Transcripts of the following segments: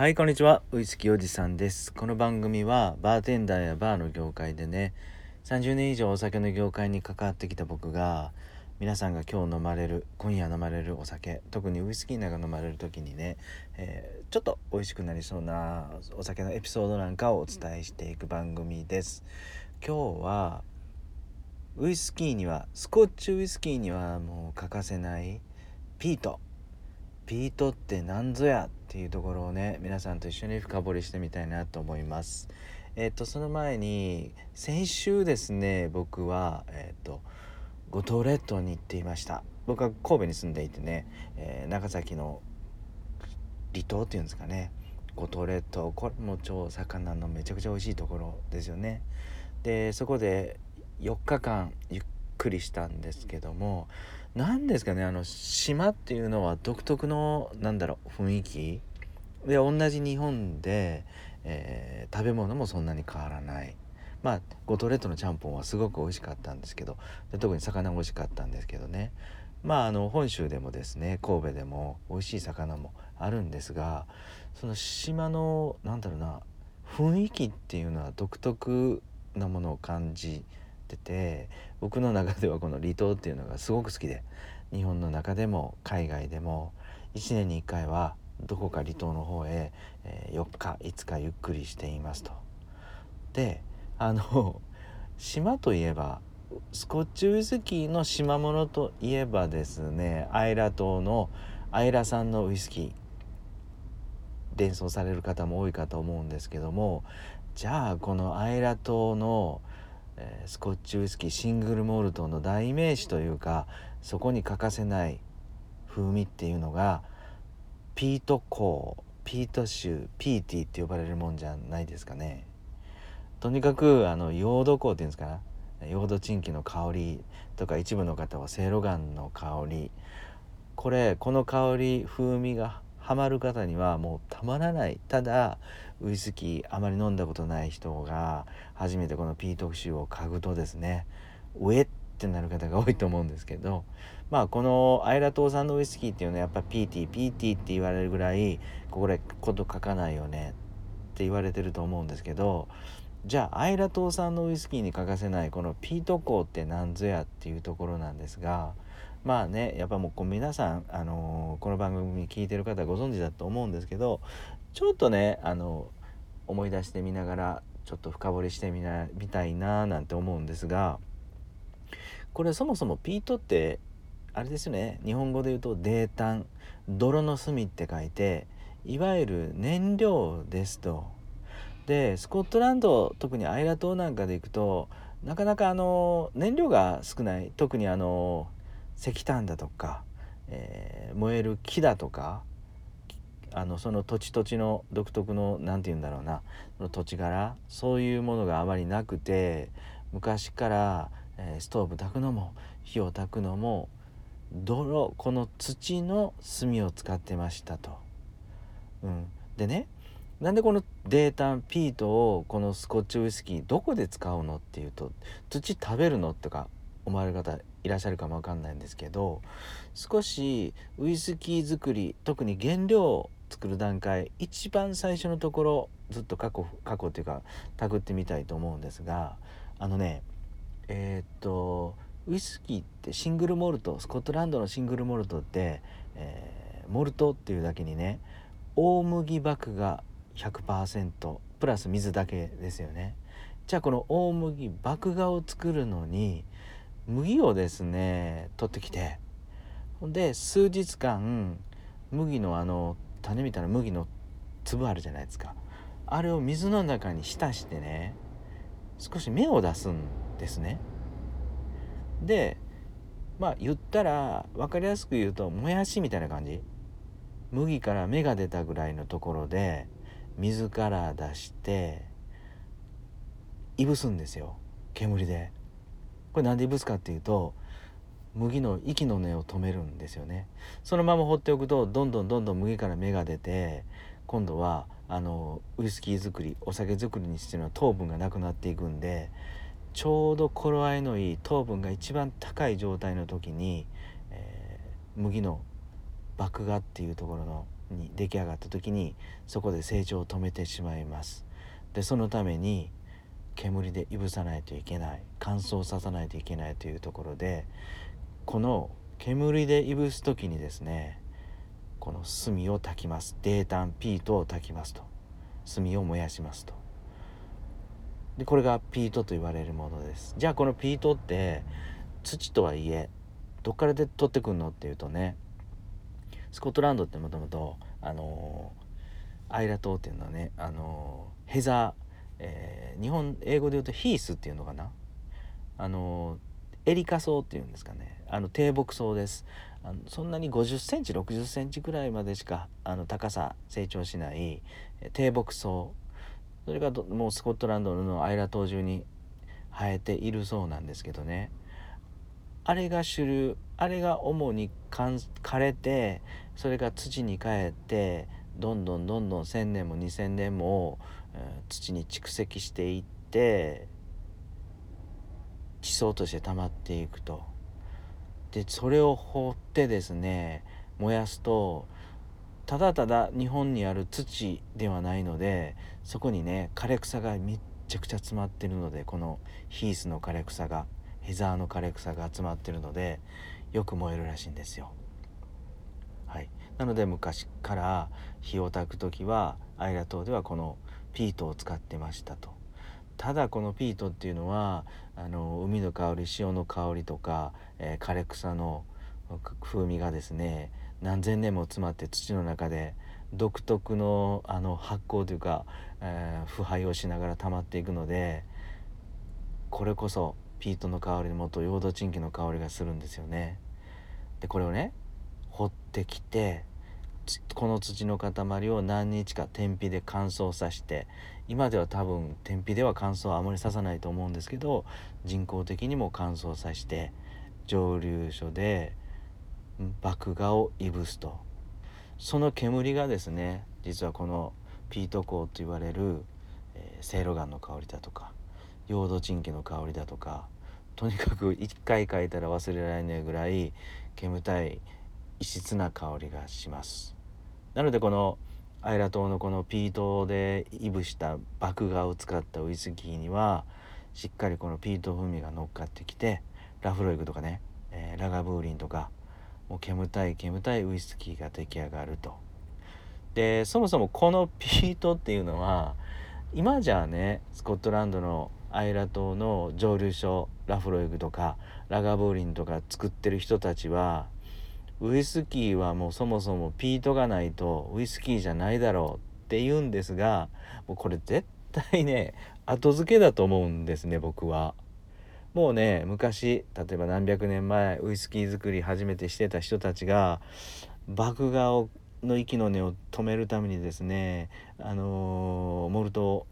はいこんにちは。ウイスキーおじさんです。この番組はバーテンダーやバーの業界でね30年以上お酒の業界に関わってきた僕が皆さんが今日飲まれる今夜飲まれるお酒特にウイスキーなんか飲まれる時にね、えー、ちょっと美味しくなりそうなお酒のエピソードなんかをお伝えしていく番組です。今日はウイスキーにはスコッチウイスキーにはもう欠かせないピート。ピートって何ぞや？っていうところをね皆さんと一緒に深掘りしてみたいなと思います。えっ、ー、とその前に先週ですね僕はえっ、ー、と五島列島に行っていました。僕は神戸に住んでいてね、えー、長崎の離島っていうんですかね。五島列島。これも超魚のめちゃくちゃ美味しいところですよね。でそこで4日間ゆっくりしたんですけども何ですかねあの島っていうのは独特のなんだろう雰囲気？で同じ日本で、えー、食べ物もそんなに変わらない。まあ五島列島のちゃんぽんはすごく美味しかったんですけどで特に魚も美味しかったんですけどね。まああの本州でもですね神戸でも美味しい魚もあるんですがその島のなんだろうな雰囲気っていうのは独特なものを感じってて僕の中ではこの離島っていうのがすごく好きで日本の中でも海外でも1年に1回はどこか離島の方へ、え4日5日ゆっくりしていますと。であの島といえばスコッチウイスキーの島物といえばですねアイラ島のアイラ産のウイスキー連想される方も多いかと思うんですけどもじゃあこのアイラ島のスコッチウイスキーシングルモルトの代名詞というかそこに欠かせない風味っていうのがピート香ピート臭ピーティーって呼ばれるもんじゃないですかね。とにかくあのヨード香っていうんですかなヨードチンキの香りとか一部の方はセイロガンの香りこれこの香り風味がハマる方にはもうたまらない。ただウイスキーあまり飲んだことない人が初めてこの P 特集を嗅ぐとですねウェってなる方が多いと思うんですけどまあこのアイラ島産のウイスキーっていうのはやっぱ PTPT って言われるぐらいこれこと書かないよねって言われてると思うんですけどじゃあアイラ島産のウイスキーに欠かせないこのピート香って何ぞやっていうところなんですがまあねやっぱもうこう皆さん、あのー、この番組に聞いてる方ご存知だと思うんですけどちょっとね、あの思い出してみながらちょっと深掘りしてみなみたいななんて思うんですがこれそもそもピートってあれですよね日本語で言うと泥炭泥の炭って書いていわゆる燃料ですと。でスコットランド特にアイラ島なんかで行くとなかなかあの燃料が少ない特にあの石炭だとか、えー、燃える木だとかあのその土地土地の独特の何て言うんだろうな土地柄そういうものがあまりなくて昔から、えー、ストーブ炊くのも火を炊くのも泥この土の炭を使ってましたと。うん、でねなんでこのデータピートをこのスコッチウイスキーどこで使うのっていうと土食べるのとか思われる方いらっしゃるかもわかんないんですけど少しウイスキー作り特に原料を作る段階一番最初のところずっと過去過去っていうかたぐってみたいと思うんですがあのねえー、っとウイスキーってシングルモルトスコットランドのシングルモルトって、えー、モルトっていうだけにね大麦麦芽100%プラス水だけですよね。じゃあこの大麦麦芽を作るのに麦をですね取ってきてほんで数日間麦のあの種みたいな麦の粒あるじゃないですか。あれを水の中に浸してね少し芽を出すんですね。でまあ言ったら分かりやすく言うともやしみたいな感じ。麦から芽が出たぐらいのところで水から出していぶすんですよ。煙で。これなんでいぶすかっていうと麦の息の根を止めるんですよね。そのまま放っておくとどんどんどんどん麦から芽が出て今度はあのウイスキー作りお酒作りにしては糖分がなくなっていくんでちょうど頃合いのいい糖分が一番高い状態の時に、えー、麦の麦芽っていうところのに出来上がった時にそこで成長を止めてしまいます。でそのために煙でいぶさないといけない乾燥させないといけないというところでこの煙でいぶす時にですねこの炭を焚きます。泥炭ピートを焚きますと。炭を燃やしますと。でこれがピートと言われるものです。じゃあこのピートって土とはいえどっからで取ってくんのっていうとねスコットランドってもともとあのアイラ島っていうのはねあのヘザー、えー、日本英語で言うとヒースっていうのかな？あのエリカ草っていうんですかね。あの低木草です。あのそんなに50センチ60センチぐらいまでしかあの高さ成長しない低木草それがもうスコットランドのアイラ島中に生えているそうなんですけどね。あれが主流あれが主に枯れてそれが土に帰ってどんどんどんどん1,000年も2,000年も、えー、土に蓄積していって地層として溜まっていくと。でそれを放ってですね燃やすとただただ日本にある土ではないのでそこにね枯れ草がめっちゃくちゃ詰まってるのでこのヒースの枯れ草がヘザーの枯れ草が集まってるのでよく燃えるらしいんですよ。はい、なので昔から火を焚く時はアイラ島ではこのピートを使ってましたと。ただこのピートっていうのはあの海の香り潮の香りとか、えー、枯れ草の風味がですね何千年も詰まって土の中で独特のあの発酵というか、えー、腐敗をしながら溜まっていくのでこれこそピートの香りもとヨードチンキの香りがするんですよね。でこれをね掘ってきてこの土の塊を何日か天日で乾燥させて今では多分天日では乾燥はあまりささないと思うんですけど人工的にも乾燥させて蒸留所で麦芽をいぶすとその煙がですね実はこのピート香と言われる、えー、セイロガンの香りだとかヨードチンケの香りだとかとにかく一回嗅いだら忘れられないぐらい煙たい異質な香りがしますなのでこのアイラ島のこのピートでいぶした麦芽を使ったウイスキーにはしっかりこのピート風味が乗っかってきてラフロイグとかね、えー、ラガブーリンとかもう煙たい煙たいウイスキーが出来上がると。でそもそもこのピートっていうのは今じゃあねスコットランドのアイラ島の蒸留所ラフロイグとかラガブーリンとか作ってる人たちはウイスキーはもうそもそもピートがないとウイスキーじゃないだろうって言うんですがもうこれ絶対ね後付けだと思うんですね僕は。もうね昔例えば何百年前ウイスキー作り初めてしてた人たちが麦芽をの息の根を止めるためにですねあのー、モルトを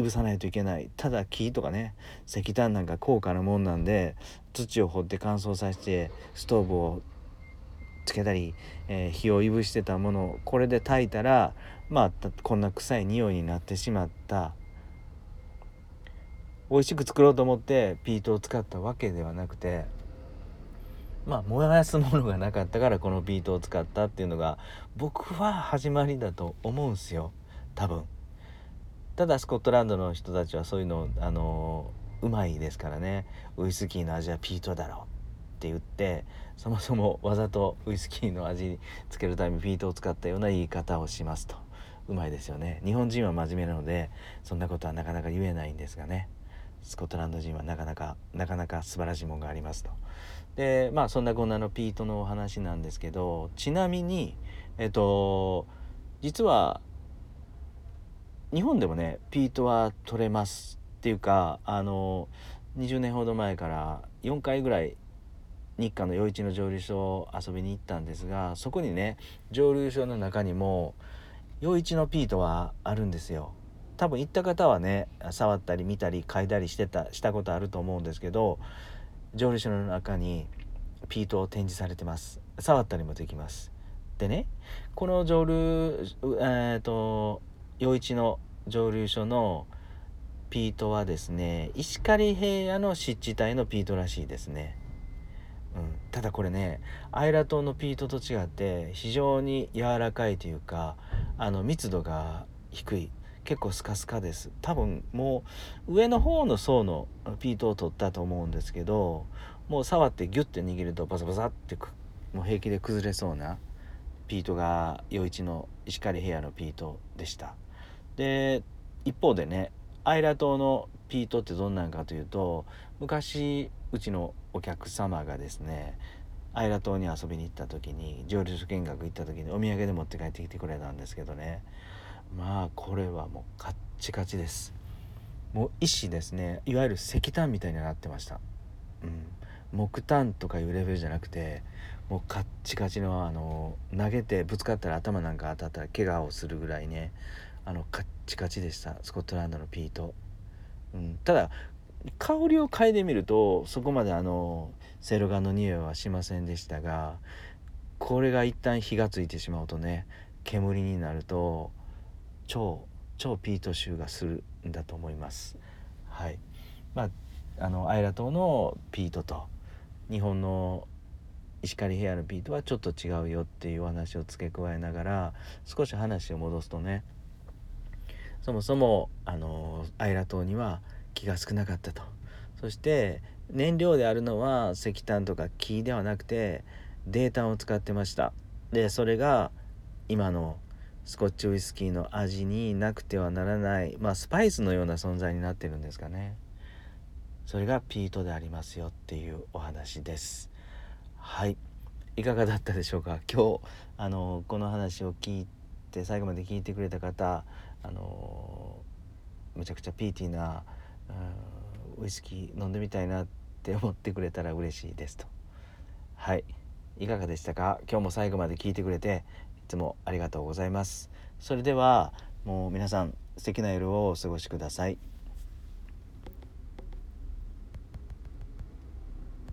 いぶさないといけない。ただ木とかね石炭なんか高価なもんなんで土を掘って乾燥させてストーブをつけたり、えー、火をいぶしてたものをこれで炊いたらまあこんな臭い匂いになってしまった。美味しく作ろうと思ってピートを使ったわけではなくてまあ燃やすものがなかったからこのピートを使ったっていうのが僕は始まりだと思うんすよ。多分。ただスコットランドの人たちはそういうのあのうまいですからね。ウイスキーの味はピートだろうって言ってそもそもわざとウイスキーの味につけるためにピートを使ったような言い方をしますと。うまいですよね。日本人は真面目なのでそんなことはなかなか言えないんですがね。スコットランド人はなかなかなかなか素晴らしいものがありますと。でまあそんなこんなのピートのお話なんですけどちなみにえっと実は日本でもねピートは取れますっていうかあの20年ほど前から4回ぐらい日韓の余市の蒸留所を遊びに行ったんですがそこにね蒸留所の中にも余市のピートはあるんですよ。多分行った方はね触ったり見たり嗅いだりしてたしたことあると思うんですけど蒸留所の中にピートを展示されてます。触ったりもできます。でねこの蒸留えっ、ー、と余市の蒸留所のピートはですね石狩平野の湿地帯のピートらしいですね。うん。ただこれねアイラ島のピートと違って非常に柔らかいというかあの密度が低い。結構スカスカです。多分もう上の方の層のピートを取ったと思うんですけどもう触ってギュッて握るとバサバサってもう平気で崩れそうなピートが余一の石狩ヘアのピートでした。で一方でねアイラ島のピートってどんなんかというと昔うちのお客様がですねアイラ島に遊びに行った時に上流見学行った時にお土産で持って帰ってきてくれたんですけどね。まあこれはもうカッチカチです。もう石ですねいわゆる石炭みたいになってました、うん、木炭とかいうレベルじゃなくてもうカッチカチのあの投げてぶつかったら頭なんか当たったら怪我をするぐらいねあのカッチカチでした。スコットランドのピート、うん、ただ香りを嗅いでみるとそこまであのセロガンの匂いはしませんでしたがこれが一旦火がついてしまうとね煙になると超超ピート臭がするんだと思います。はい。まあ、あのアイラ島のピートと日本の石狩ヘアのピートはちょっと違うよっていうお話を付け加えながら少し話を戻すとねそもそもあのアイラ島には木が少なかったと。そして燃料であるのは石炭とか木ではなくてデータを使ってました。でそれが今のスコッチウイスキーの味になくてはならないまあスパイスのような存在になってるんですかね。それがピートでありますよっていうお話です。はい。いかがだったでしょうか？今日あのこの話を聞いて最後まで聞いてくれた方あのむちゃくちゃピーティーなウイスキー飲んでみたいなって思ってくれたら嬉しいですと。はい。いかがでしたか？今日も最後まで聞いてくれていつもありがとうございます。それではもう皆さん素敵な夜をお過ごしください。